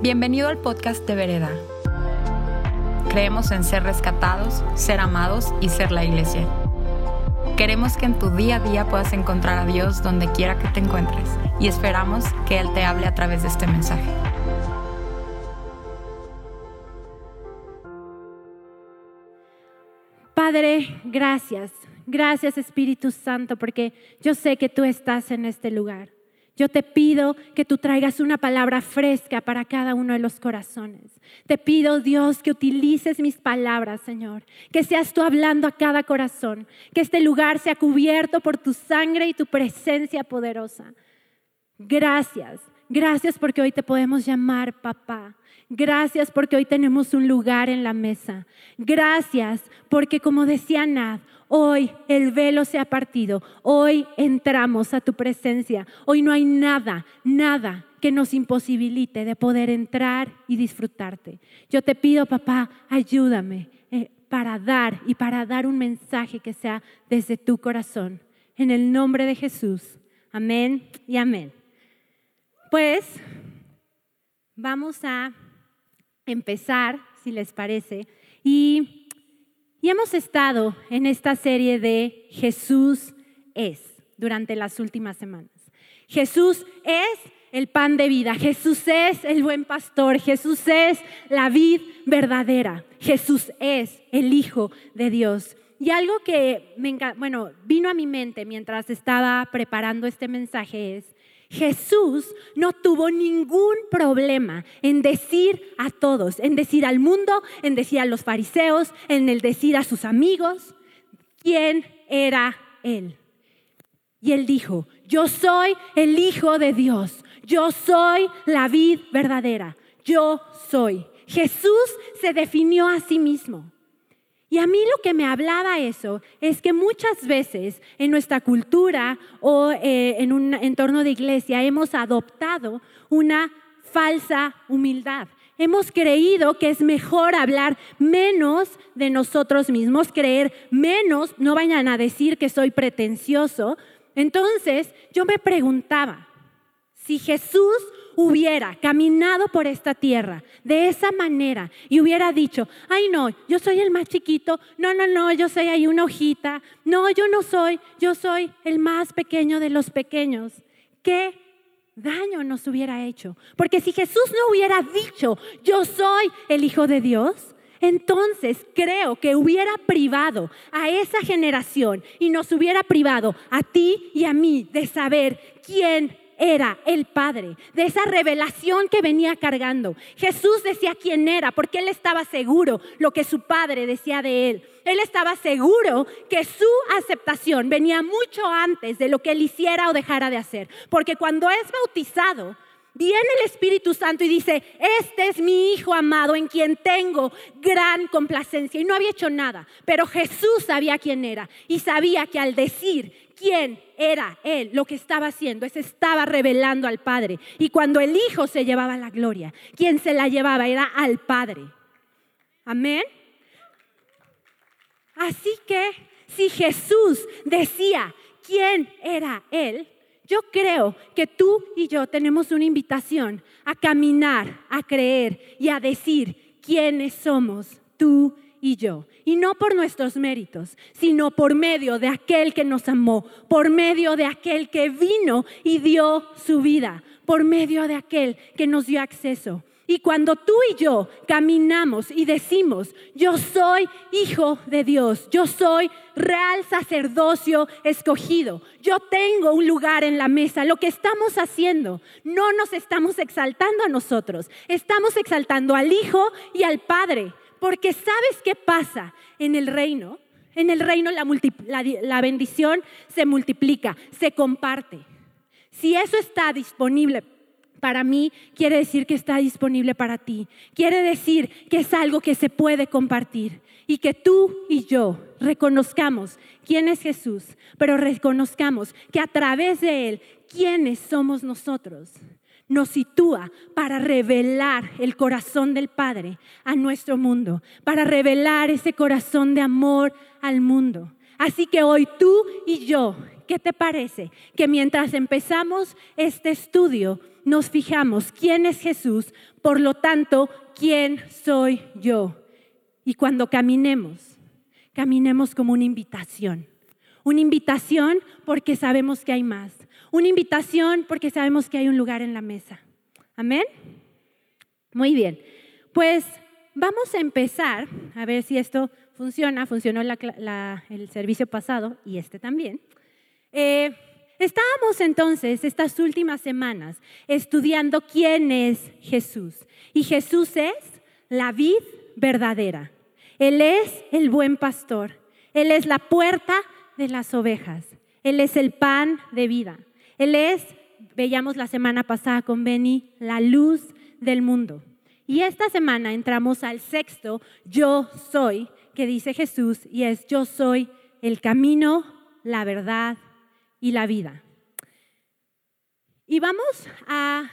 Bienvenido al podcast de Vereda. Creemos en ser rescatados, ser amados y ser la iglesia. Queremos que en tu día a día puedas encontrar a Dios donde quiera que te encuentres y esperamos que Él te hable a través de este mensaje. Padre, gracias. Gracias Espíritu Santo porque yo sé que tú estás en este lugar. Yo te pido que tú traigas una palabra fresca para cada uno de los corazones. Te pido, Dios, que utilices mis palabras, Señor. Que seas tú hablando a cada corazón. Que este lugar sea cubierto por tu sangre y tu presencia poderosa. Gracias. Gracias porque hoy te podemos llamar papá. Gracias porque hoy tenemos un lugar en la mesa. Gracias porque, como decía Nad, Hoy el velo se ha partido. Hoy entramos a tu presencia. Hoy no hay nada, nada que nos imposibilite de poder entrar y disfrutarte. Yo te pido, papá, ayúdame eh, para dar y para dar un mensaje que sea desde tu corazón. En el nombre de Jesús. Amén y amén. Pues vamos a empezar, si les parece, y y hemos estado en esta serie de Jesús es durante las últimas semanas. Jesús es el pan de vida, Jesús es el buen pastor, Jesús es la vid verdadera, Jesús es el Hijo de Dios. Y algo que me, bueno, vino a mi mente mientras estaba preparando este mensaje es, Jesús no tuvo ningún problema en decir a todos, en decir al mundo, en decir a los fariseos, en el decir a sus amigos quién era Él. Y Él dijo, yo soy el Hijo de Dios, yo soy la vid verdadera, yo soy. Jesús se definió a sí mismo. Y a mí lo que me hablaba eso es que muchas veces en nuestra cultura o eh, en un entorno de iglesia hemos adoptado una falsa humildad. Hemos creído que es mejor hablar menos de nosotros mismos, creer menos, no vayan a decir que soy pretencioso. Entonces yo me preguntaba, si Jesús hubiera caminado por esta tierra de esa manera y hubiera dicho, ay no, yo soy el más chiquito, no, no, no, yo soy ahí una hojita, no, yo no soy, yo soy el más pequeño de los pequeños, ¿qué daño nos hubiera hecho? Porque si Jesús no hubiera dicho, yo soy el Hijo de Dios, entonces creo que hubiera privado a esa generación y nos hubiera privado a ti y a mí de saber quién era el Padre, de esa revelación que venía cargando. Jesús decía quién era, porque él estaba seguro lo que su Padre decía de él. Él estaba seguro que su aceptación venía mucho antes de lo que él hiciera o dejara de hacer, porque cuando es bautizado, viene el Espíritu Santo y dice, este es mi Hijo amado en quien tengo gran complacencia. Y no había hecho nada, pero Jesús sabía quién era y sabía que al decir quién era Él, lo que estaba haciendo, es estaba revelando al Padre. Y cuando el Hijo se llevaba la gloria, quien se la llevaba era al Padre. Amén. Así que si Jesús decía quién era Él, yo creo que tú y yo tenemos una invitación a caminar, a creer y a decir quiénes somos tú y yo. Y no por nuestros méritos, sino por medio de aquel que nos amó, por medio de aquel que vino y dio su vida, por medio de aquel que nos dio acceso. Y cuando tú y yo caminamos y decimos, yo soy hijo de Dios, yo soy real sacerdocio escogido, yo tengo un lugar en la mesa, lo que estamos haciendo, no nos estamos exaltando a nosotros, estamos exaltando al Hijo y al Padre. Porque sabes qué pasa en el reino. En el reino la, bendición se multiplica, se comparte. Si eso está disponible para mí, quiere decir que está disponible para ti. Quiere decir que es algo que se puede compartir y que tú y yo reconozcamos quién es Jesús, pero reconozcamos que a través de Él, quiénes somos nosotros nos sitúa para revelar el corazón del Padre a nuestro mundo, para revelar ese corazón de amor al mundo. Así que hoy tú y yo, ¿qué te parece? Que mientras empezamos este estudio, nos fijamos, ¿quién es Jesús? Por lo tanto, ¿quién soy yo? Y cuando caminemos, caminemos como una invitación. Una invitación porque sabemos que hay más. Una invitación porque sabemos que hay un lugar en la mesa. Amén. Muy bien. Pues vamos a empezar, a ver si esto funciona. Funcionó el servicio pasado y este también. Eh, estábamos entonces estas últimas semanas estudiando quién es Jesús. Y Jesús es la vid verdadera. Él es el buen pastor. Él es la puerta de las ovejas. Él es el pan de vida. Él es, veíamos la semana pasada con Benny, la luz del mundo. Y esta semana entramos al sexto, yo soy, que dice Jesús, y es yo soy el camino, la verdad y la vida. Y vamos a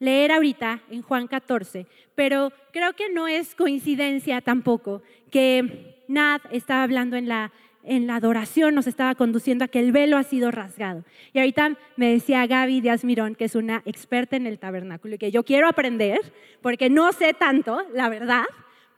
leer ahorita en Juan 14, pero creo que no es coincidencia tampoco que Nad estaba hablando en la, en la adoración, nos estaba conduciendo a que el velo ha sido rasgado. Y ahorita me decía Gaby Díaz Mirón, que es una experta en el tabernáculo, y que yo quiero aprender, porque no sé tanto, la verdad,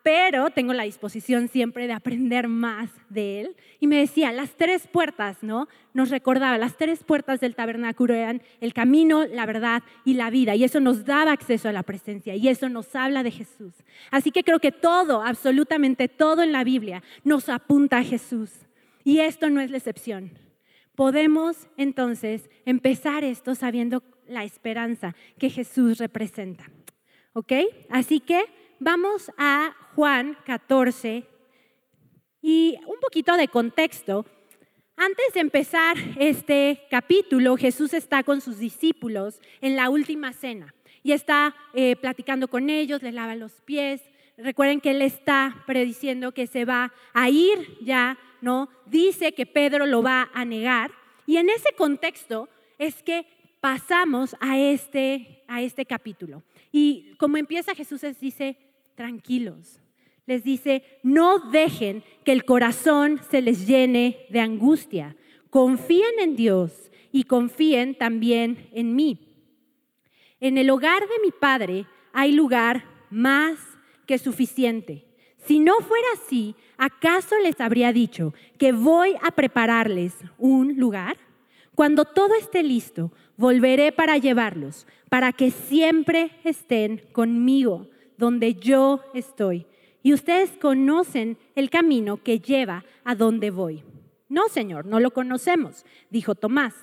pero tengo la disposición siempre de aprender más de él. Y me decía, las tres puertas, ¿no? Nos recordaba, las tres puertas del tabernáculo eran el camino, la verdad y la vida. Y eso nos daba acceso a la presencia y eso nos habla de Jesús. Así que creo que todo, absolutamente todo en la Biblia nos apunta a Jesús. Y esto no es la excepción. Podemos entonces empezar esto sabiendo la esperanza que Jesús representa. ¿Ok? Así que vamos a Juan 14 y un poquito de contexto. Antes de empezar este capítulo, Jesús está con sus discípulos en la última cena y está eh, platicando con ellos, les lava los pies. Recuerden que él está prediciendo que se va a ir ya, ¿no? Dice que Pedro lo va a negar. Y en ese contexto es que pasamos a este, a este capítulo. Y como empieza Jesús les dice, tranquilos. Les dice, no dejen que el corazón se les llene de angustia. Confíen en Dios y confíen también en mí. En el hogar de mi Padre hay lugar más que suficiente. Si no fuera así, ¿acaso les habría dicho que voy a prepararles un lugar? Cuando todo esté listo, volveré para llevarlos, para que siempre estén conmigo donde yo estoy. Y ustedes conocen el camino que lleva a donde voy. No, Señor, no lo conocemos, dijo Tomás.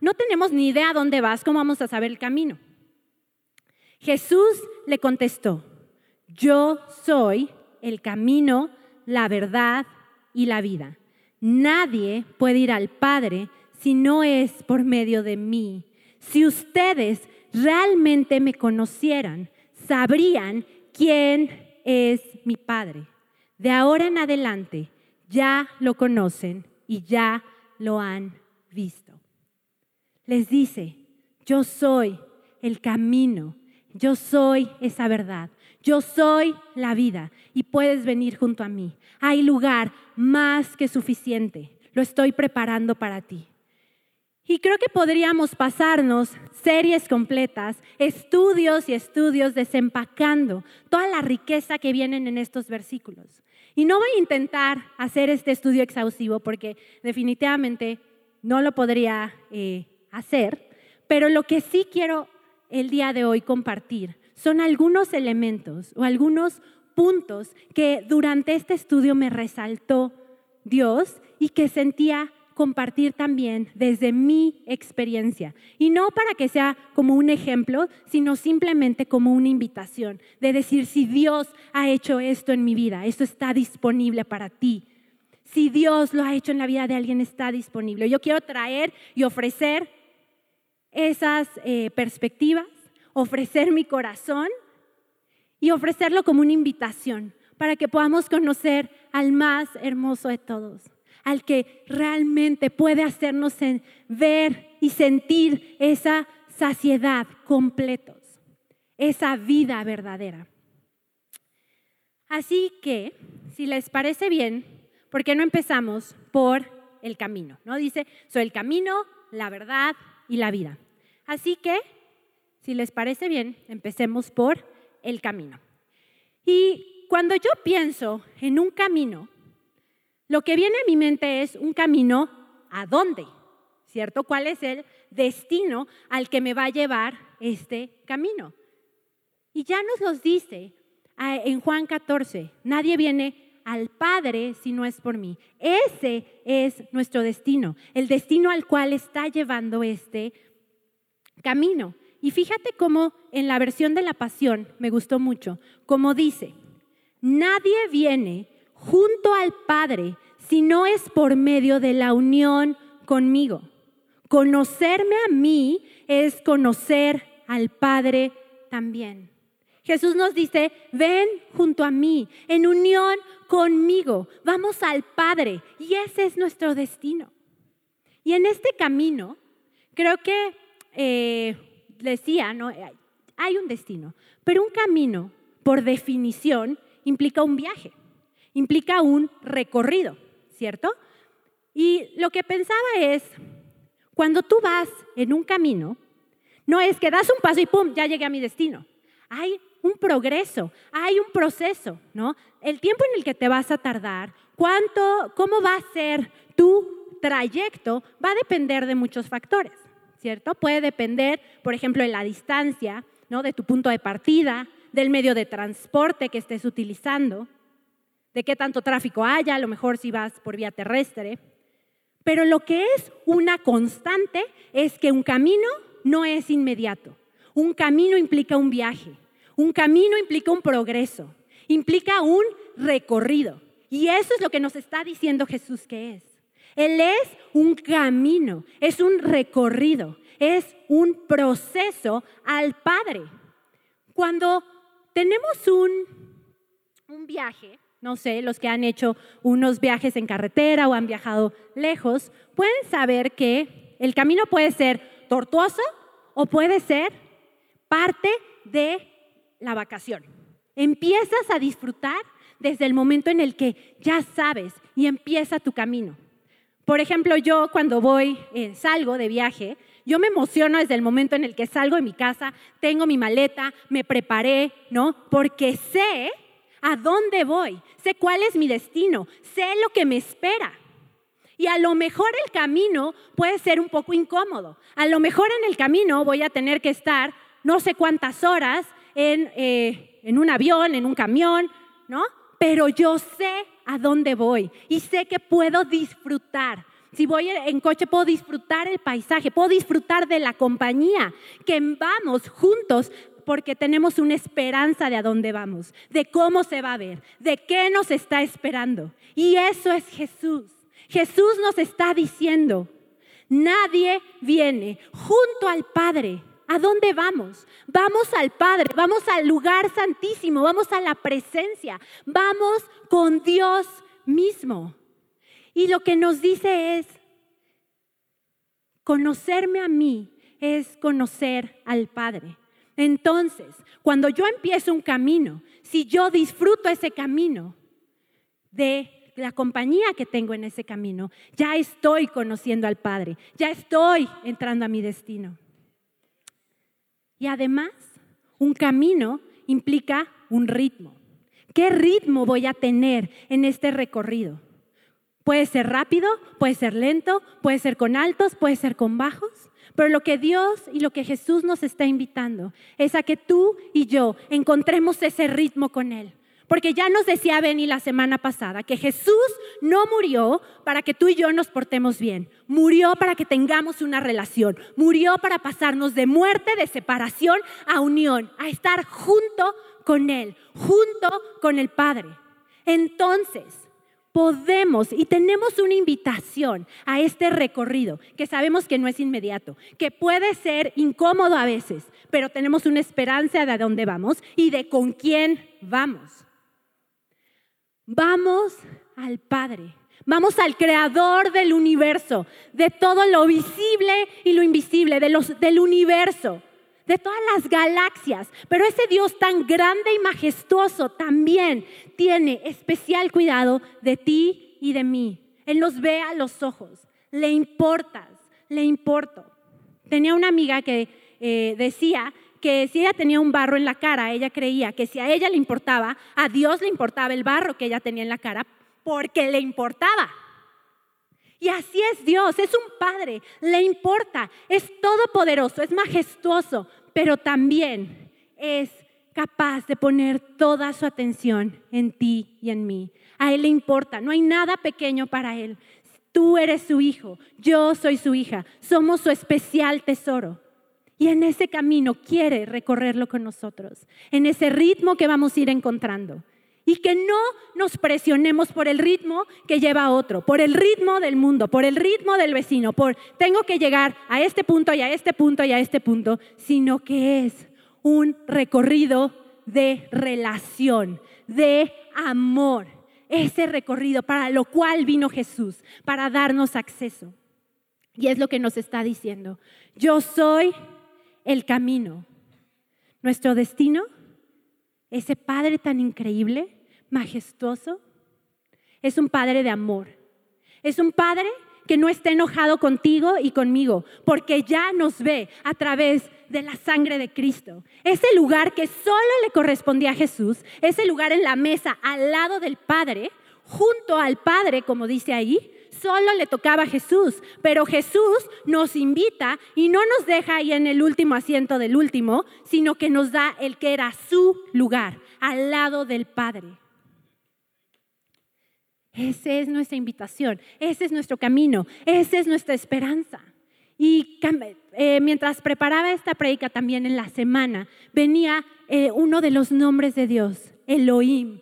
No tenemos ni idea a dónde vas, ¿cómo vamos a saber el camino? Jesús le contestó, yo soy el camino, la verdad y la vida. Nadie puede ir al Padre si no es por medio de mí. Si ustedes realmente me conocieran, sabrían ¿quién es mi Padre? De ahora en adelante ya lo conocen y ya lo han visto. Les dice, yo soy el camino, yo soy esa verdad, yo soy la vida y puedes venir junto a mí. Hay lugar más que suficiente, lo estoy preparando para ti. Y creo que podríamos pasarnos series completas, estudios y estudios desempacando toda la riqueza que vienen en estos versículos. Y no voy a intentar hacer este estudio exhaustivo porque definitivamente no lo podría eh, hacer, pero lo que sí quiero el día de hoy compartir son algunos elementos o algunos puntos que durante este estudio me resaltó Dios y que sentía compartir también desde mi experiencia. Y no para que sea como un ejemplo, sino simplemente como una invitación de decir, si Dios ha hecho esto en mi vida, esto está disponible para ti. Si Dios lo ha hecho en la vida de alguien, está disponible. Yo quiero traer y ofrecer esas eh, perspectivas, ofrecer mi corazón y ofrecerlo como una invitación para que podamos conocer al más hermoso de todos, al que realmente puede hacernos ver y sentir esa saciedad completos, esa vida verdadera. Así que, si les parece bien, ¿por qué no empezamos por el camino? ¿No? Dice, soy el camino, la verdad y la vida. Así que si les parece bien, empecemos por el camino. Y cuando yo pienso en un camino, lo que viene a mi mente es un camino a dónde, ¿cierto? ¿Cuál es el destino al que me va a llevar este camino? Y ya nos los dice en Juan 14, nadie viene al Padre si no es por mí. Ese es nuestro destino, el destino al cual está llevando este camino. Y fíjate cómo en la versión de la pasión, me gustó mucho, como dice, nadie viene junto al Padre si no es por medio de la unión conmigo. Conocerme a mí es conocer al Padre también. Jesús nos dice, ven junto a mí, en unión conmigo, vamos al Padre y ese es nuestro destino. Y en este camino, creo que eh, decía, ¿no? hay un destino, pero un camino, por definición, implica un viaje, implica un recorrido, ¿cierto? Y lo que pensaba es, cuando tú vas en un camino, no es que das un paso y ¡pum! ya llegué a mi destino. Hay un progreso, hay un proceso, ¿no? El tiempo en el que te vas a tardar, cuánto, cómo va a ser tu trayecto, va a depender de muchos factores. ¿Cierto? Puede depender, por ejemplo, de la distancia, ¿no? De tu punto de partida, del medio de transporte que estés utilizando, de qué tanto tráfico haya, a lo mejor si vas por vía terrestre. Pero lo que es una constante es que un camino no es inmediato. Un camino implica un viaje. Un camino implica un progreso. Implica un recorrido. Y eso es lo que nos está diciendo Jesús que es. Él es un camino, es un recorrido, es un proceso al Padre. Cuando tenemos un, un viaje, no sé, los que han hecho unos viajes en carretera o han viajado lejos, pueden saber que el camino puede ser tortuoso o puede ser parte de la vacación. Empiezas a disfrutar desde el momento en el que ya sabes y empieza tu camino. Por ejemplo, yo cuando voy, eh, salgo de viaje, yo me emociono desde el momento en el que salgo de mi casa, tengo mi maleta, me preparé, ¿no? Porque sé a dónde voy, sé cuál es mi destino, sé lo que me espera. Y a lo mejor el camino puede ser un poco incómodo. A lo mejor en el camino voy a tener que estar no sé cuántas horas en, eh, en un avión, en un camión, ¿no? Pero yo sé a dónde voy y sé que puedo disfrutar. Si voy en coche puedo disfrutar el paisaje, puedo disfrutar de la compañía, que vamos juntos porque tenemos una esperanza de a dónde vamos, de cómo se va a ver, de qué nos está esperando. Y eso es Jesús. Jesús nos está diciendo, nadie viene junto al Padre ¿A dónde vamos? Vamos al Padre, vamos al lugar santísimo, vamos a la presencia, vamos con Dios mismo. Y lo que nos dice es, conocerme a mí es conocer al Padre. Entonces, cuando yo empiezo un camino, si yo disfruto ese camino de la compañía que tengo en ese camino, ya estoy conociendo al Padre, ya estoy entrando a mi destino. Y además, un camino implica un ritmo. ¿Qué ritmo voy a tener en este recorrido? Puede ser rápido, puede ser lento, puede ser con altos, puede ser con bajos. Pero lo que Dios y lo que Jesús nos está invitando es a que tú y yo encontremos ese ritmo con Él. Porque ya nos decía Benny la semana pasada que Jesús no murió para que tú y yo nos portemos bien. Murió para que tengamos una relación. Murió para pasarnos de muerte, de separación a unión, a estar junto con Él, junto con el Padre. Entonces, podemos y tenemos una invitación a este recorrido que sabemos que no es inmediato, que puede ser incómodo a veces, pero tenemos una esperanza de a dónde vamos y de con quién vamos. Vamos al Padre, vamos al Creador del universo, de todo lo visible y lo invisible, de los, del universo, de todas las galaxias. Pero ese Dios tan grande y majestuoso también tiene especial cuidado de ti y de mí. Él nos ve a los ojos, le importas, le importo. Tenía una amiga que eh, decía que si ella tenía un barro en la cara, ella creía que si a ella le importaba, a Dios le importaba el barro que ella tenía en la cara, porque le importaba. Y así es Dios, es un Padre, le importa, es todopoderoso, es majestuoso, pero también es capaz de poner toda su atención en ti y en mí. A Él le importa, no hay nada pequeño para Él. Tú eres su hijo, yo soy su hija, somos su especial tesoro. Y en ese camino quiere recorrerlo con nosotros, en ese ritmo que vamos a ir encontrando. Y que no nos presionemos por el ritmo que lleva otro, por el ritmo del mundo, por el ritmo del vecino, por tengo que llegar a este punto y a este punto y a este punto, sino que es un recorrido de relación, de amor. Ese recorrido para lo cual vino Jesús, para darnos acceso. Y es lo que nos está diciendo. Yo soy el camino. Nuestro destino, ese Padre tan increíble, majestuoso, es un Padre de amor. Es un Padre que no está enojado contigo y conmigo, porque ya nos ve a través de la sangre de Cristo. Ese lugar que solo le correspondía a Jesús, ese lugar en la mesa al lado del Padre, junto al Padre, como dice ahí, solo le tocaba a Jesús, pero Jesús nos invita y no nos deja ahí en el último asiento del último, sino que nos da el que era su lugar, al lado del Padre. Esa es nuestra invitación, ese es nuestro camino, esa es nuestra esperanza. Y eh, mientras preparaba esta predica también en la semana, venía eh, uno de los nombres de Dios, Elohim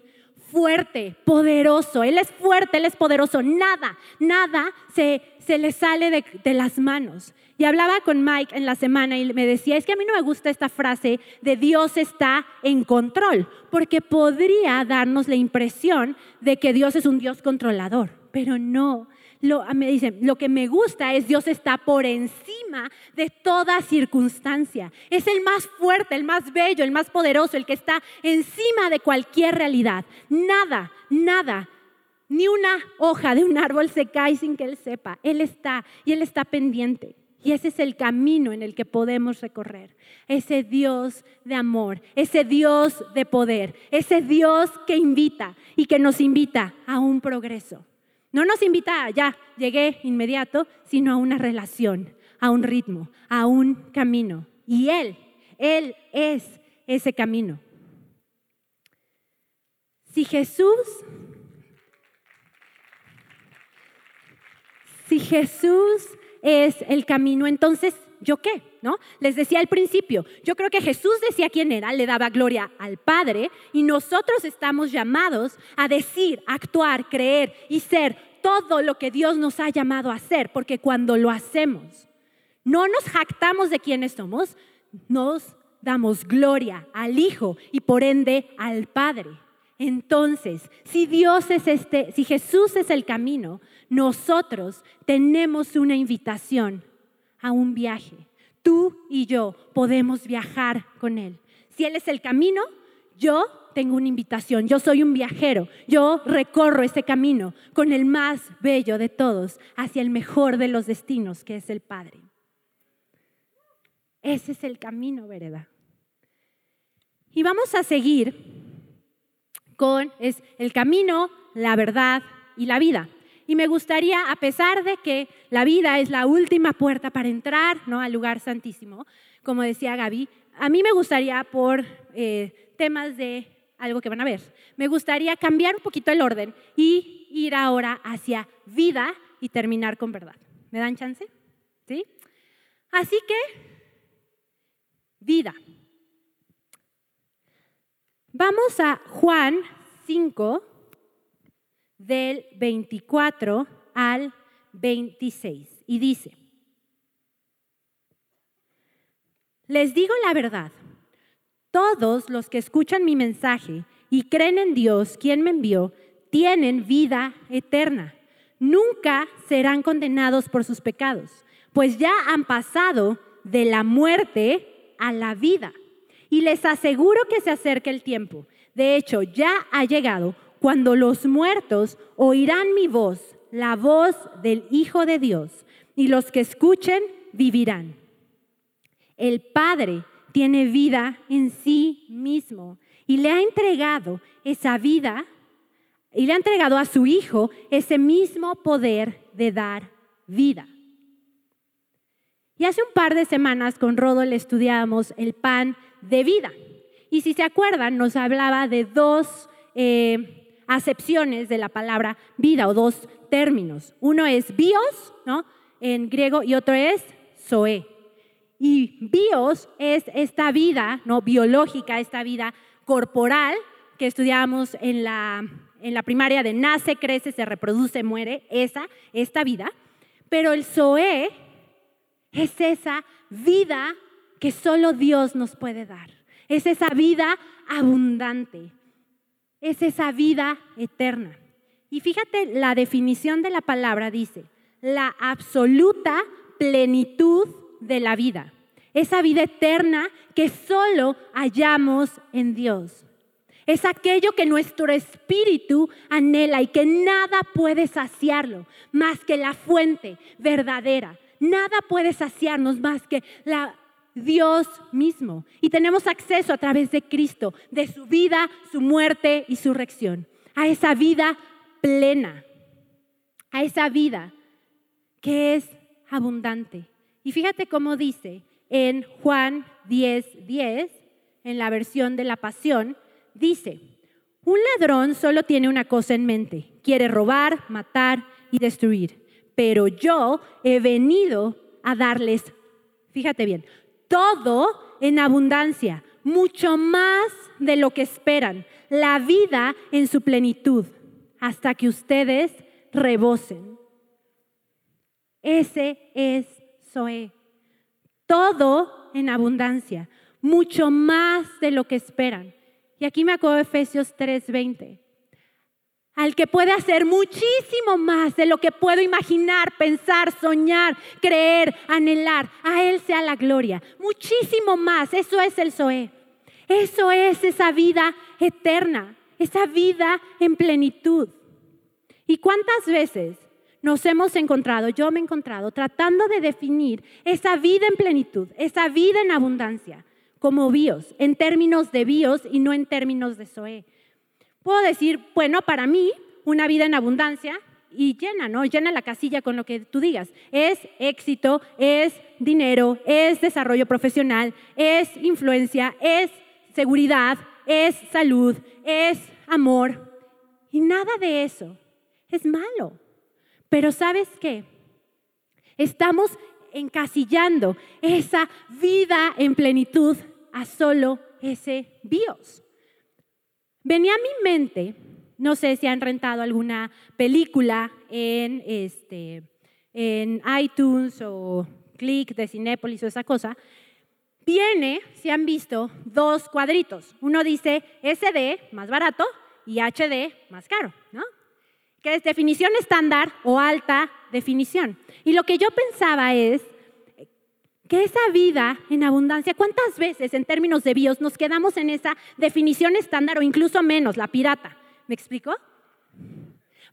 fuerte, poderoso. Él es fuerte, Él es poderoso. Nada, nada se, se le sale de, de, las manos. Y hablaba con Mike en la semana y me decía, es que a mí no me gusta esta frase de Dios está en control, porque podría darnos la impresión de que Dios es un Dios controlador, pero no lo, me dicen, lo que me gusta es Dios está por encima de toda circunstancia. Es el más fuerte, el más bello, el más poderoso, el que está encima de cualquier realidad. Nada, nada, ni una hoja de un árbol se cae sin que Él sepa. Él está y Él está pendiente. Y ese es el camino en el que podemos recorrer. Ese Dios de amor, ese Dios de poder, ese Dios que invita y que nos invita a un progreso. No nos invita a ya, llegué inmediato, sino a una relación, a un ritmo, a un camino. Y Él, Él es ese camino. Si Jesús, si Jesús es el camino, entonces, ¿yo qué? ¿No? Les decía al principio, yo creo que Jesús decía quién era, le daba gloria al Padre y nosotros estamos llamados a decir, actuar, creer y ser todo lo que Dios nos ha llamado a hacer, porque cuando lo hacemos, no nos jactamos de quiénes somos, nos damos gloria al Hijo y por ende al Padre. Entonces, si Dios es este, si Jesús es el camino, nosotros tenemos una invitación a un viaje. Tú y yo podemos viajar con Él. Si Él es el camino, yo tengo una invitación, yo soy un viajero, yo recorro ese camino con el más bello de todos hacia el mejor de los destinos, que es el Padre. Ese es el camino, vereda. Y vamos a seguir con es el camino, la verdad y la vida. Y me gustaría, a pesar de que la vida es la última puerta para entrar ¿no? al lugar santísimo, como decía Gaby, a mí me gustaría por eh, temas de algo que van a ver. Me gustaría cambiar un poquito el orden y ir ahora hacia vida y terminar con verdad. ¿Me dan chance? ¿Sí? Así que, vida. Vamos a Juan 5, del 24 al 26. Y dice, les digo la verdad todos los que escuchan mi mensaje y creen en Dios, quien me envió, tienen vida eterna. Nunca serán condenados por sus pecados, pues ya han pasado de la muerte a la vida. Y les aseguro que se acerca el tiempo. De hecho, ya ha llegado cuando los muertos oirán mi voz, la voz del Hijo de Dios, y los que escuchen vivirán. El Padre tiene vida en sí mismo y le ha entregado esa vida y le ha entregado a su Hijo ese mismo poder de dar vida. Y hace un par de semanas con Rodol estudiábamos el pan de vida. Y si se acuerdan, nos hablaba de dos eh, acepciones de la palabra vida o dos términos. Uno es bios, ¿no? En griego, y otro es zoe. Y bios es esta vida, ¿no? Biológica, esta vida corporal que estudiábamos en la, en la primaria de nace, crece, se reproduce, muere, esa, esta vida. Pero el zoe es esa vida que solo Dios nos puede dar. Es esa vida abundante. Es esa vida eterna. Y fíjate, la definición de la palabra dice, la absoluta plenitud de la vida. Esa vida eterna que solo hallamos en Dios. Es aquello que nuestro espíritu anhela y que nada puede saciarlo más que la fuente verdadera, Nada puede saciarnos más que la Dios mismo. Y tenemos acceso a través de Cristo, de su vida, su muerte y su reacción, a esa vida plena, a esa vida que es abundante. Y fíjate cómo dice en Juan 10, 10, en la versión de la pasión, dice, un ladrón solo tiene una cosa en mente, quiere robar, matar y destruir pero yo he venido a darles, fíjate bien, todo en abundancia, mucho más de lo que esperan, la vida en su plenitud, hasta que ustedes rebosen. Ese es Zoe. Todo en abundancia, mucho más de lo que esperan. Y aquí me acuerdo de Efesios 3:20 al que puede hacer muchísimo más de lo que puedo imaginar, pensar, soñar, creer, anhelar. A Él sea la gloria. Muchísimo más. Eso es el Zoé. Eso es esa vida eterna, esa vida en plenitud. ¿Y cuántas veces nos hemos encontrado, yo me he encontrado, tratando de definir esa vida en plenitud, esa vida en abundancia, como bios, en términos de bios y no en términos de Zoé? Puedo decir, bueno, para mí, una vida en abundancia y llena, ¿no? Llena la casilla con lo que tú digas. Es éxito, es dinero, es desarrollo profesional, es influencia, es seguridad, es salud, es amor. Y nada de eso es malo. Pero ¿sabes qué? Estamos encasillando esa vida en plenitud a solo ese Dios. Venía a mi mente, no sé si han rentado alguna película en, este, en iTunes o Click de Cinépolis o esa cosa, viene, si han visto, dos cuadritos. Uno dice SD, más barato, y HD, más caro, ¿no? Que es definición estándar o alta definición. Y lo que yo pensaba es, que esa vida en abundancia, ¿cuántas veces en términos de bios nos quedamos en esa definición estándar o incluso menos, la pirata? ¿Me explico?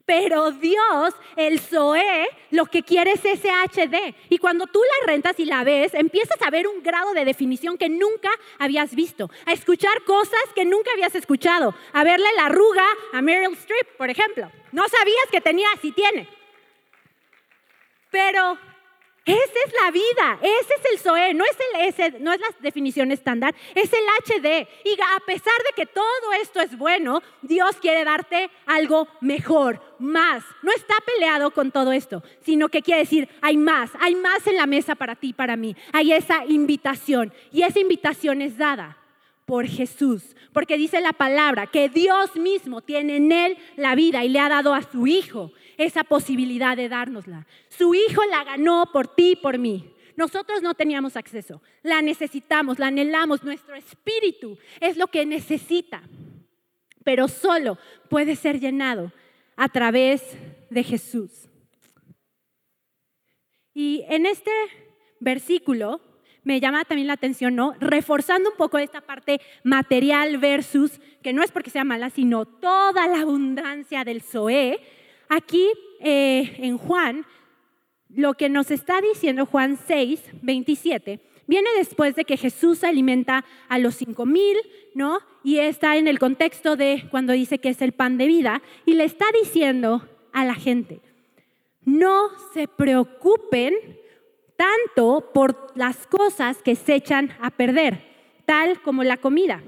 Pero Dios, el Zoe, lo que quiere es ese HD. Y cuando tú la rentas y la ves, empiezas a ver un grado de definición que nunca habías visto, a escuchar cosas que nunca habías escuchado, a verle la arruga a Meryl Streep, por ejemplo. No sabías que tenía, si tiene. Pero esa es la vida, ese es el SOE, no es, el S, no es la definición estándar, es el HD. Y a pesar de que todo esto es bueno, Dios quiere darte algo mejor, más. No está peleado con todo esto, sino que quiere decir, hay más, hay más en la mesa para ti para mí. Hay esa invitación y esa invitación es dada por Jesús, porque dice la palabra que Dios mismo tiene en él la vida y le ha dado a su Hijo esa posibilidad de dárnosla. Su Hijo la ganó por ti y por mí. Nosotros no teníamos acceso, la necesitamos, la anhelamos, nuestro espíritu es lo que necesita, pero solo puede ser llenado a través de Jesús. Y en este versículo me llama también la atención, ¿no? Reforzando un poco esta parte material versus, que no es porque sea mala, sino toda la abundancia del Zoé. Aquí eh, en Juan, lo que nos está diciendo Juan 6, 27, Viene después de que Jesús alimenta a los cinco mil, ¿no? Y está en el contexto de cuando dice que es el pan de vida y le está diciendo a la gente, no se preocupen tanto por las cosas que se echan a perder, tal como la comida.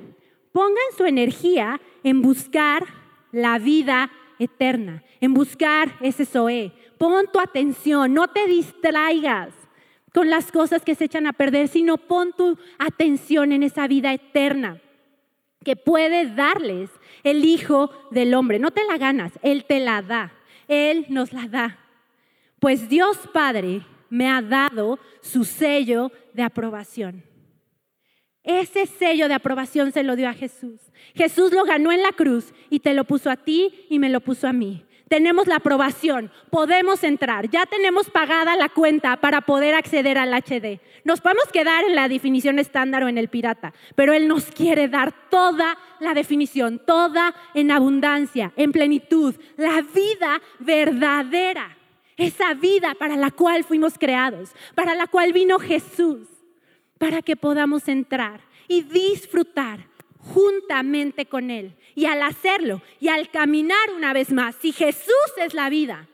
Pongan su energía en buscar la vida eterna, en buscar ese Zoe. Pon tu atención, no te distraigas con las cosas que se echan a perder, sino pon tu atención en esa vida eterna que puede darles el Hijo del Hombre. No te la ganas, Él te la da, Él nos la da. Pues Dios Padre me ha dado su sello de aprobación. Ese sello de aprobación se lo dio a Jesús. Jesús lo ganó en la cruz y te lo puso a ti y me lo puso a mí. Tenemos la aprobación, podemos entrar, ya tenemos pagada la cuenta para poder acceder al HD. Nos podemos quedar en la definición estándar o en el pirata, pero Él nos quiere dar toda la definición, toda en abundancia, en plenitud, la vida verdadera, esa vida para la cual fuimos creados, para la cual vino Jesús, para que podamos entrar y disfrutar juntamente con Él. Y al hacerlo y al caminar una vez más, si Jesús es la vida,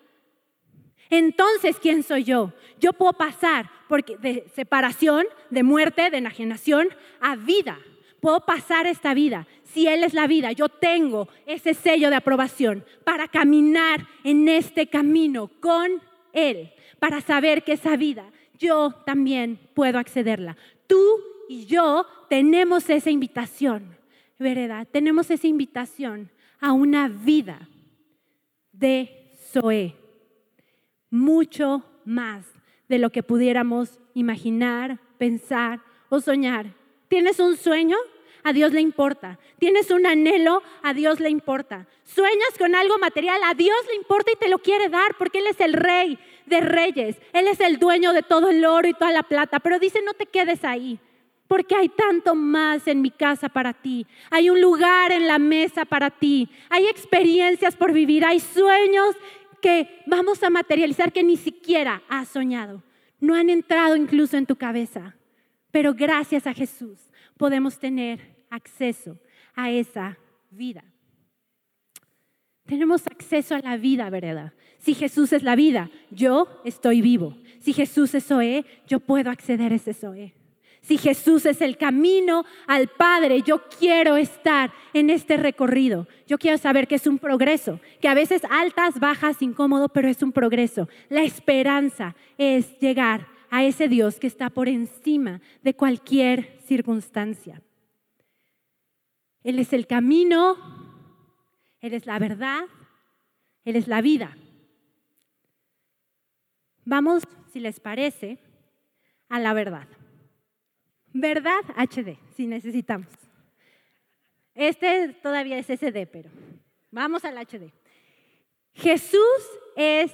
entonces ¿quién soy yo? Yo puedo pasar porque de separación, de muerte, de enajenación a vida. Puedo pasar esta vida. Si Él es la vida, yo tengo ese sello de aprobación para caminar en este camino con Él, para saber que esa vida yo también puedo accederla. Tú y yo tenemos esa invitación vereda, tenemos esa invitación a una vida de Zoe, mucho más de lo que pudiéramos imaginar, pensar o soñar. ¿Tienes un sueño? A Dios le importa. ¿Tienes un anhelo? A Dios le importa. ¿Sueñas con algo material? A Dios le importa y te lo quiere dar porque Él es el rey de reyes. Él es el dueño de todo el oro y toda la plata. Pero dice, no te quedes ahí porque hay tanto más en mi casa para ti. Hay un lugar en la mesa para ti. Hay experiencias por vivir. Hay sueños que vamos a materializar que ni siquiera has soñado. No han entrado incluso en tu cabeza. Pero gracias a Jesús podemos tener acceso a esa vida. Tenemos acceso a la vida, ¿verdad? Si Jesús es la vida, yo estoy vivo. Si Jesús es Zoe, yo puedo acceder a ese Zoe. Si Jesús es el camino al Padre, yo quiero estar en este recorrido. Yo quiero saber que es un progreso, que a veces altas, bajas, incómodo, pero es un progreso. La esperanza es llegar a ese Dios que está por encima de cualquier circunstancia. Él es el camino, Él es la verdad, Él es la vida. Vamos, si les parece, a la verdad. Verdad HD, si necesitamos. Este todavía es SD, pero vamos al HD. Jesús es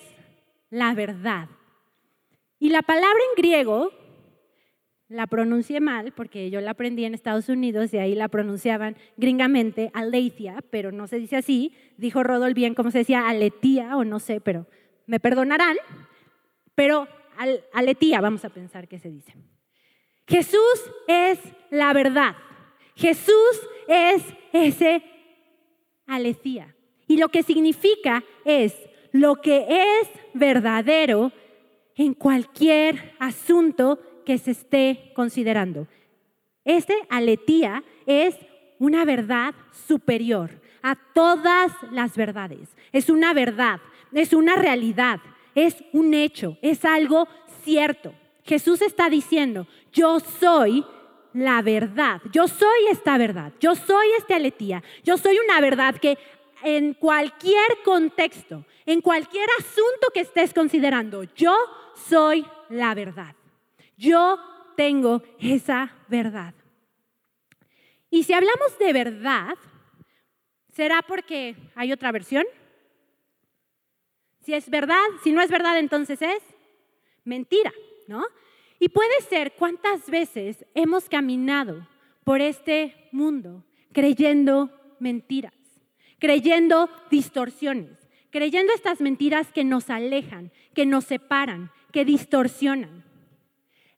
la verdad. Y la palabra en griego la pronuncié mal porque yo la aprendí en Estados Unidos y ahí la pronunciaban gringamente aleithia, pero no se dice así. Dijo Rodol bien cómo se decía aletía o no sé, pero me perdonarán. Pero aletía vamos a pensar que se dice. Jesús es la verdad. Jesús es ese alecía. Y lo que significa es lo que es verdadero en cualquier asunto que se esté considerando. Este aletía es una verdad superior a todas las verdades. Es una verdad, es una realidad, es un hecho, es algo cierto. Jesús está diciendo, yo soy la verdad, yo soy esta verdad, yo soy este aletía, yo soy una verdad que en cualquier contexto, en cualquier asunto que estés considerando, yo soy la verdad. Yo tengo esa verdad. Y si hablamos de verdad, ¿será porque hay otra versión? Si es verdad, si no es verdad, entonces es mentira. ¿no? Y puede ser cuántas veces hemos caminado por este mundo creyendo mentiras, creyendo distorsiones, creyendo estas mentiras que nos alejan, que nos separan, que distorsionan.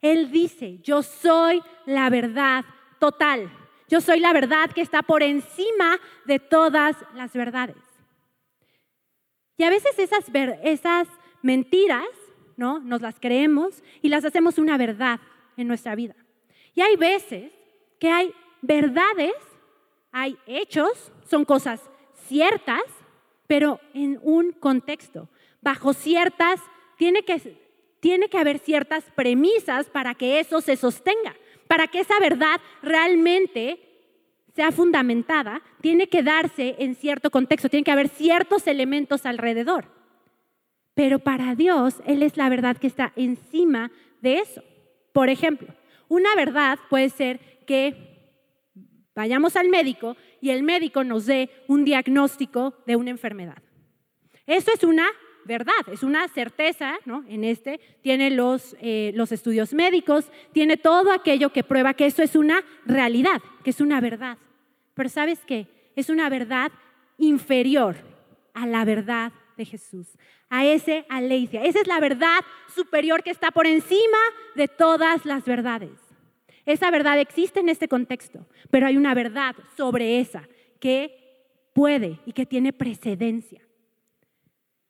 Él dice, yo soy la verdad total. Yo soy la verdad que está por encima de todas las verdades. Y a veces esas, esas mentiras, ¿no? Nos las creemos y las hacemos una verdad en nuestra vida. Y hay veces que hay verdades, hay hechos, son cosas ciertas, pero en un contexto, bajo ciertas, tiene que, tiene que haber ciertas premisas para que eso se sostenga, para que esa verdad realmente sea fundamentada, tiene que darse en cierto contexto, tiene que haber ciertos elementos alrededor. Pero para Dios, Él es la verdad que está encima de eso. Por ejemplo, una verdad puede ser que vayamos al médico y el médico nos dé un diagnóstico de una enfermedad. Eso es una verdad, es una certeza, ¿no? En este tiene los, eh, los estudios médicos, tiene todo aquello que prueba que eso es una realidad, que es una verdad. Pero ¿sabes qué? Es una verdad inferior a la verdad de Jesús, a ese aleithia. Esa es la verdad superior que está por encima de todas las verdades. Esa verdad existe en este contexto, pero hay una verdad sobre esa que puede y que tiene precedencia.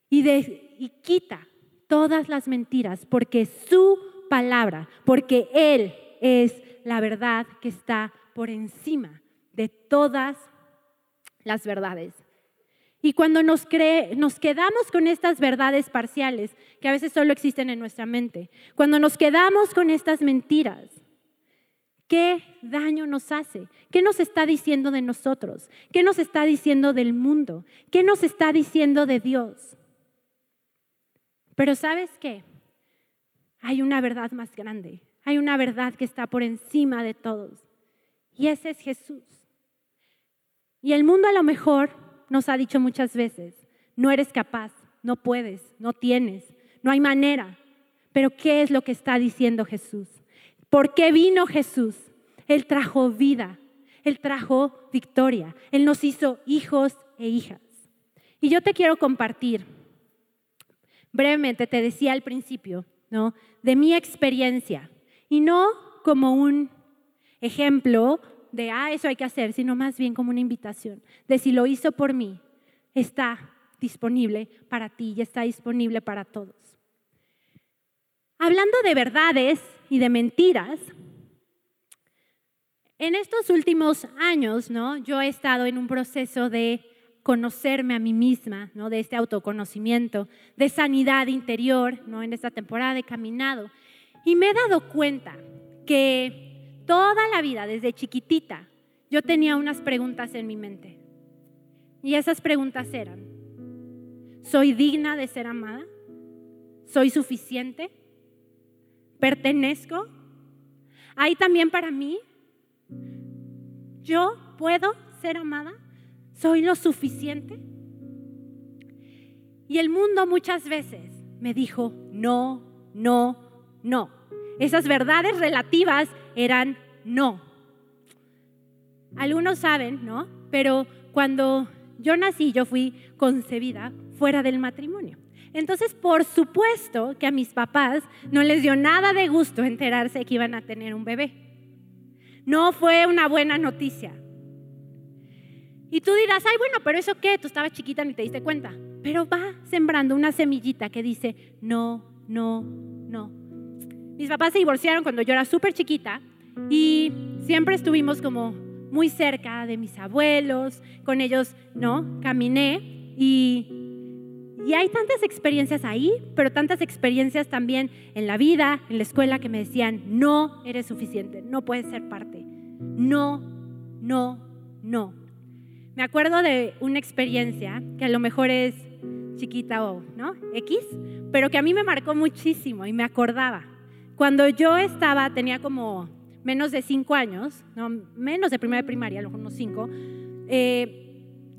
Y, quita todas las mentiras porque su palabra, porque Él es la verdad que está por encima de todas las verdades. Y cuando nos, nos quedamos con estas verdades parciales, que a veces solo existen en nuestra mente, cuando nos quedamos con estas mentiras, ¿Qué daño nos hace? ¿Qué nos está diciendo de nosotros? ¿Qué nos está diciendo del mundo? ¿Qué nos está diciendo de Dios? Pero sabes qué? Hay una verdad más grande. Hay una verdad que está por encima de todos. Y ese es Jesús. Y el mundo a lo mejor nos ha dicho muchas veces, no eres capaz, no puedes, no tienes, no hay manera. Pero ¿qué es lo que está diciendo Jesús? ¿Por qué vino Jesús? Él trajo vida, Él trajo victoria, Él nos hizo hijos e hijas. Y yo te quiero compartir, brevemente, te decía al principio, ¿no? De mi experiencia, y no como un ejemplo de, ah, eso hay que hacer, sino más bien como una invitación, de si lo hizo por mí, está disponible para ti y está disponible para todos. Hablando de verdades y de mentiras, en estos últimos años, ¿no? Yo he estado en un proceso de conocerme a mí misma, ¿no? De este autoconocimiento, de sanidad interior, ¿no? En esta temporada he caminado y me he dado cuenta que toda la vida, desde chiquitita, yo tenía unas preguntas en mi mente. Y esas preguntas eran, ¿soy digna de ser amada? ¿Soy suficiente? pertenezco. Hay también para mí, yo puedo ser amada, soy lo suficiente. Y el mundo muchas veces me dijo, no, no, no. Esas verdades relativas eran no. Algunos saben, ¿no? Pero cuando yo nací, yo fui concebida fuera del matrimonio. Entonces, por supuesto que a mis papás no les dio nada de gusto enterarse que iban a tener un bebé. No fue una buena noticia. Y tú dirás, ay, bueno, pero eso qué, tú estabas chiquita ni te diste cuenta. Pero va sembrando una semillita que dice, no, no, no. Mis papás se divorciaron cuando yo era súper chiquita y siempre estuvimos como muy cerca de mis abuelos, con ellos, ¿no? Caminé y y hay tantas experiencias ahí, pero tantas experiencias también en la vida, en la escuela, que me decían, no eres suficiente, no puedes ser parte. No, no, no. Me acuerdo de una experiencia que a lo mejor es chiquita o, ¿no? X, pero que a mí me marcó muchísimo y me acordaba. Cuando yo estaba, tenía como menos de cinco años, ¿no? menos de primera primaria, a lo mejor unos cinco, eh,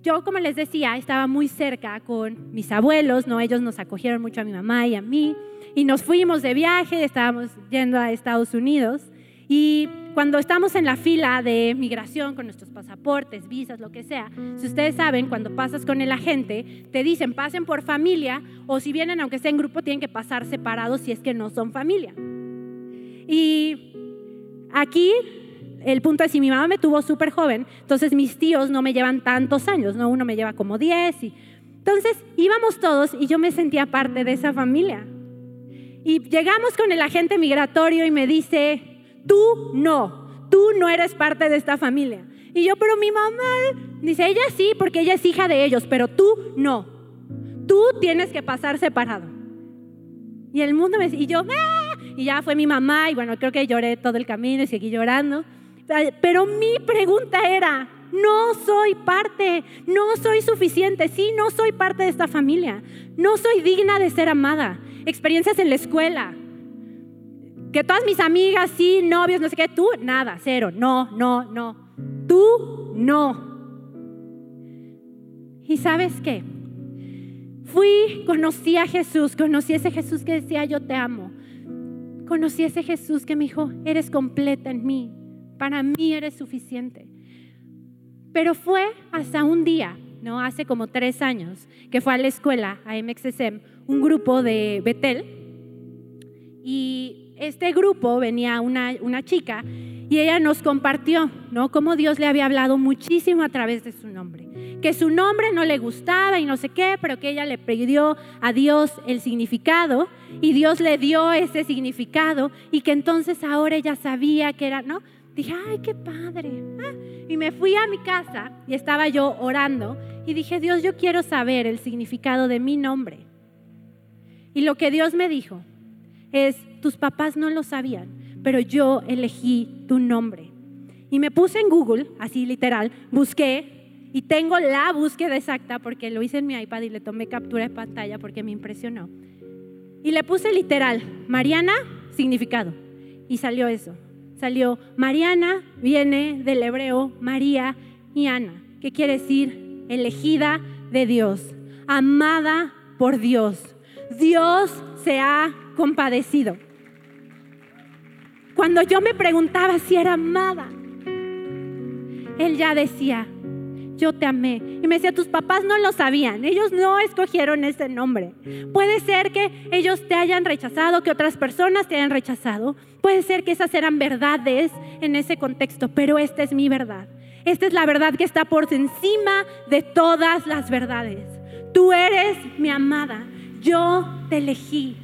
yo, como les decía, estaba muy cerca con mis abuelos, ¿no? Ellos nos acogieron mucho a mi mamá y a mí. Y nos fuimos de viaje, estábamos yendo a Estados Unidos. Y cuando estamos en la fila de migración con nuestros pasaportes, visas, lo que sea, si ustedes saben, cuando pasas con el agente, te dicen pasen por familia o si vienen, aunque sea en grupo, tienen que pasar separados si es que no son familia. Y aquí el punto es, si mi mamá me tuvo súper joven, entonces mis tíos no me llevan tantos años, ¿no? Uno me lleva como 10. Y... Entonces íbamos todos y yo me sentía parte de esa familia. Y llegamos con el agente migratorio y me dice, tú no, tú no eres parte de esta familia. Y yo, pero mi mamá, dice, ella sí, porque ella es hija de ellos, pero tú no. Tú tienes que pasar separado. Y el mundo me y yo, ¡Ah! y ya fue mi mamá, y bueno, creo que lloré todo el camino y seguí llorando. Pero mi pregunta era, no soy parte, no soy suficiente, sí, no soy parte de esta familia, no soy digna de ser amada. Experiencias en la escuela, que todas mis amigas, sí, novios, no sé qué, tú, nada, cero, no, no, no, tú, no. ¿Y sabes qué? Fui, conocí a Jesús, conocí a ese Jesús que decía, yo te amo. Conocí a ese Jesús que me dijo, eres completa en mí, para mí eres suficiente. Pero fue hasta un día, ¿no? Hace como tres años, que fue a la escuela, a MXSM, un grupo de Betel. Y este grupo venía una, una chica y ella nos compartió, ¿no? Cómo Dios le había hablado muchísimo a través de su nombre. Que su nombre no le gustaba y no sé qué, pero que ella le pidió a Dios el significado y Dios le dio ese significado y que entonces ahora ella sabía que era, ¿no? Dije, ay, qué padre. Ah, y me fui a mi casa y estaba yo orando y dije, Dios, yo quiero saber el significado de mi nombre. Y lo que Dios me dijo es, tus papás no lo sabían, pero yo elegí tu nombre. Y me puse en Google, así literal, busqué y tengo la búsqueda exacta porque lo hice en mi iPad y le tomé captura de pantalla porque me impresionó. Y le puse literal, Mariana, significado. Y salió eso salió Mariana, viene del hebreo María y Ana, que quiere decir elegida de Dios, amada por Dios. Dios se ha compadecido. Cuando yo me preguntaba si era amada, Él ya decía, yo te amé. Y me decía, tus papás no lo sabían, ellos no escogieron ese nombre. Puede ser que ellos te hayan rechazado, que otras personas te hayan rechazado. Puede ser que esas eran verdades en ese contexto, pero esta es mi verdad. Esta es la verdad que está por encima de todas las verdades. Tú eres mi amada, yo te elegí.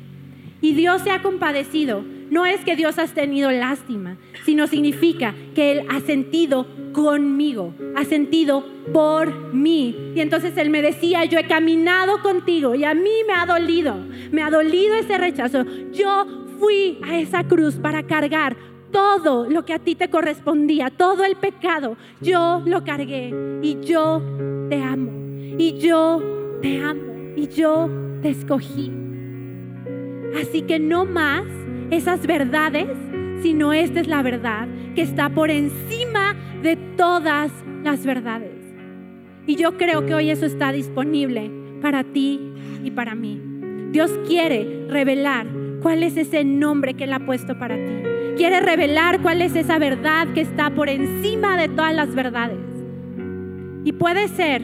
Y Dios se ha compadecido. No es que Dios has tenido lástima, sino significa que Él ha sentido conmigo, ha sentido por mí. Y entonces Él me decía, yo he caminado contigo y a mí me ha dolido, me ha dolido ese rechazo. Yo fui a esa cruz para cargar todo lo que a ti te correspondía, todo el pecado. Yo lo cargué y yo te amo y yo te amo y yo te escogí. Así que no más esas verdades, sino esta es la verdad que está por encima de todas las verdades. Y yo creo que hoy eso está disponible para ti y para mí. Dios quiere revelar cuál es ese nombre que Él ha puesto para ti. Quiere revelar cuál es esa verdad que está por encima de todas las verdades. Y puede ser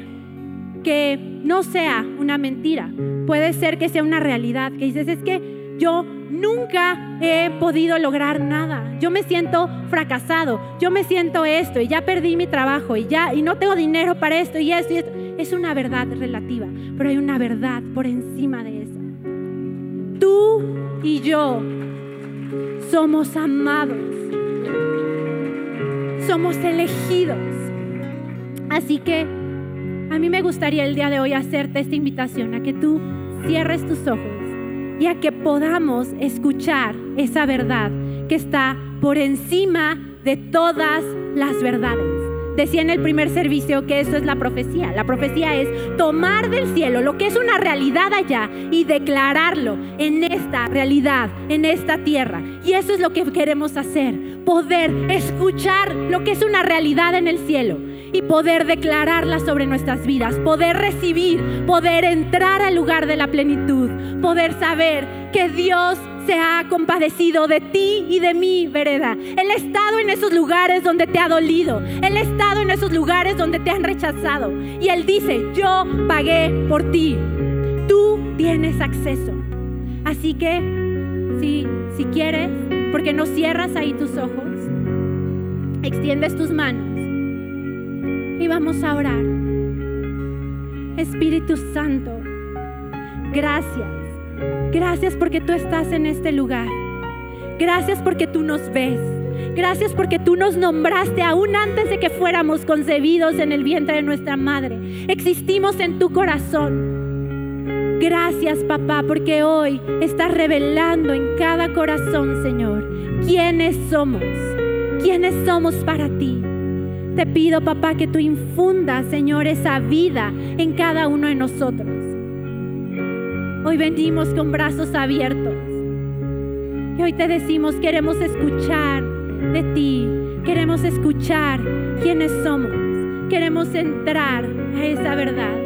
que no sea una mentira, puede ser que sea una realidad, que dices, es que yo nunca he podido lograr nada. Yo me siento fracasado, yo me siento esto y ya perdí mi trabajo y ya y no tengo dinero para esto y esto y esto. Es una verdad relativa, pero hay una verdad por encima de esa. Tú y yo somos amados. Somos elegidos. Así que a mí me gustaría el día de hoy hacerte esta invitación a que tú cierres tus ojos que podamos escuchar esa verdad que está por encima de todas las verdades. Decía en el primer servicio que eso es la profecía. La profecía es tomar del cielo lo que es una realidad allá y declararlo en esta realidad, en esta tierra. Y eso es lo que queremos hacer, poder escuchar lo que es una realidad en el cielo y poder declararla sobre nuestras vidas, poder recibir, poder entrar al lugar de la plenitud, poder saber que Dios se ha compadecido de ti y de mí, vereda. Él ha estado en esos lugares donde te ha dolido. Él ha estado en esos lugares donde te han rechazado. Y Él dice, yo pagué por ti. Tú tienes acceso. Así que, si, si quieres, porque no cierras ahí tus ojos, extiendes tus manos y vamos a orar. Espíritu Santo, gracias. Gracias porque tú estás en este lugar. Gracias porque tú nos ves. Gracias porque tú nos nombraste aún antes de que fuéramos concebidos en el vientre de nuestra madre. Existimos en tu corazón. Gracias papá porque hoy estás revelando en cada corazón, Señor, quiénes somos. Quiénes somos para ti. Te pido, papá, que tú infundas, Señor, esa vida en cada uno de nosotros. Hoy venimos con brazos abiertos. Y hoy te decimos, queremos escuchar de ti. Queremos escuchar quiénes somos. Queremos entrar a esa verdad.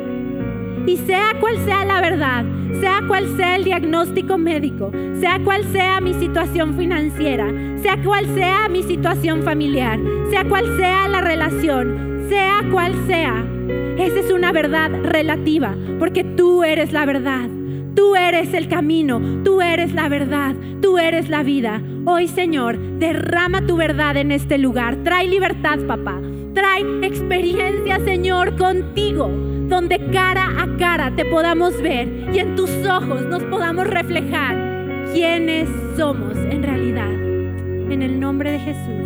Y sea cual sea la verdad, sea cual sea el diagnóstico médico, sea cual sea mi situación financiera, sea cual sea mi situación familiar, sea cual sea la relación, sea cual sea, esa es una verdad relativa, porque tú eres la verdad. Tú eres el camino, tú eres la verdad, tú eres la vida. Hoy, Señor, derrama tu verdad en este lugar. Trae libertad, papá. Trae experiencia, Señor, contigo donde cara a cara te podamos ver y en tus ojos nos podamos reflejar quiénes somos en realidad. En el nombre de Jesús.